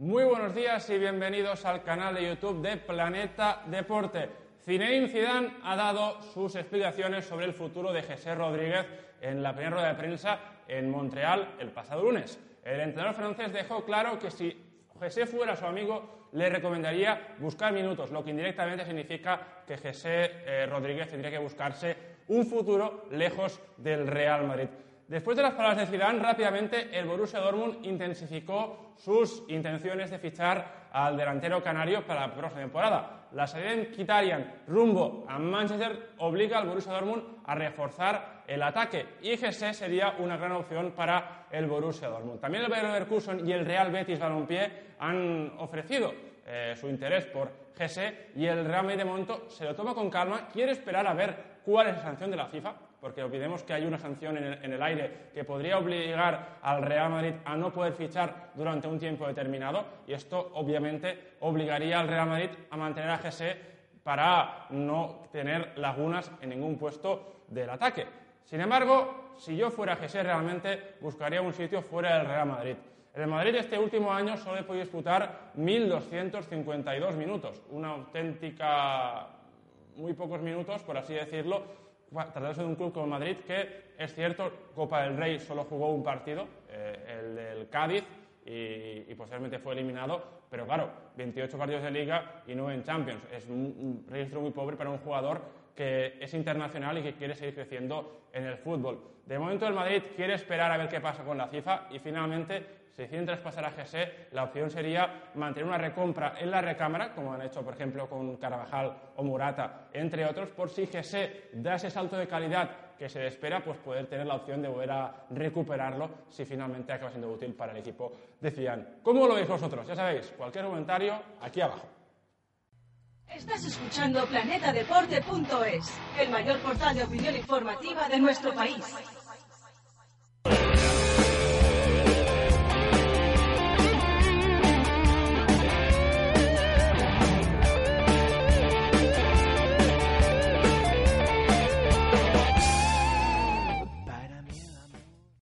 Muy buenos días y bienvenidos al canal de YouTube de Planeta Deporte. Zinedine Zidane ha dado sus explicaciones sobre el futuro de José Rodríguez en la primera rueda de prensa en Montreal el pasado lunes. El entrenador francés dejó claro que si José fuera su amigo, le recomendaría buscar minutos, lo que indirectamente significa que José eh, Rodríguez tendría que buscarse un futuro lejos del Real Madrid. Después de las palabras de Zidane, rápidamente el Borussia Dortmund intensificó sus intenciones de fichar al delantero canario para la próxima temporada. La salida en Kitarian rumbo a Manchester obliga al Borussia Dortmund a reforzar el ataque y Gese sería una gran opción para el Borussia Dortmund. También el Bayer Leverkusen y el Real Betis Balompié han ofrecido eh, su interés por Gese y el Real Madrid de momento se lo toma con calma, quiere esperar a ver cuál es la sanción de la FIFA porque olvidemos que hay una sanción en el, aire que podría obligar al Real Madrid a no poder fichar durante un tiempo determinado y esto obviamente obligaría al Real Madrid a mantener a Gese para no tener lagunas en ningún puesto del ataque. Sin embargo, si yo fuera Gese realmente buscaría un sitio fuera del Real Madrid. En el Madrid este último año solo he podido disputar 1.252 minutos, una auténtica muy pocos minutos, por así decirlo, tratándose de un club como Madrid que, es cierto, Copa del Rey solo jugó un partido, eh, el del Cádiz, y, posteriormente fue eliminado, pero claro, 28 partidos de liga y 9 en Champions. Es un, registro muy pobre para un jugador que es internacional y que quiere seguir creciendo en el fútbol. De momento el Madrid quiere esperar a ver qué pasa con la FIFA y finalmente si deciden traspasar a GC, la opción sería mantener una recompra en la recámara, como han hecho, por ejemplo, con Carvajal o Murata, entre otros, por si GC da ese salto de calidad que se espera, pues poder tener la opción de volver a recuperarlo si finalmente acaba siendo útil para el equipo de Zidane. ¿Cómo lo veis vosotros? Ya sabéis, cualquier comentario aquí abajo. Estás escuchando planetadeporte.es, el mayor portal de opinión informativa de nuestro país.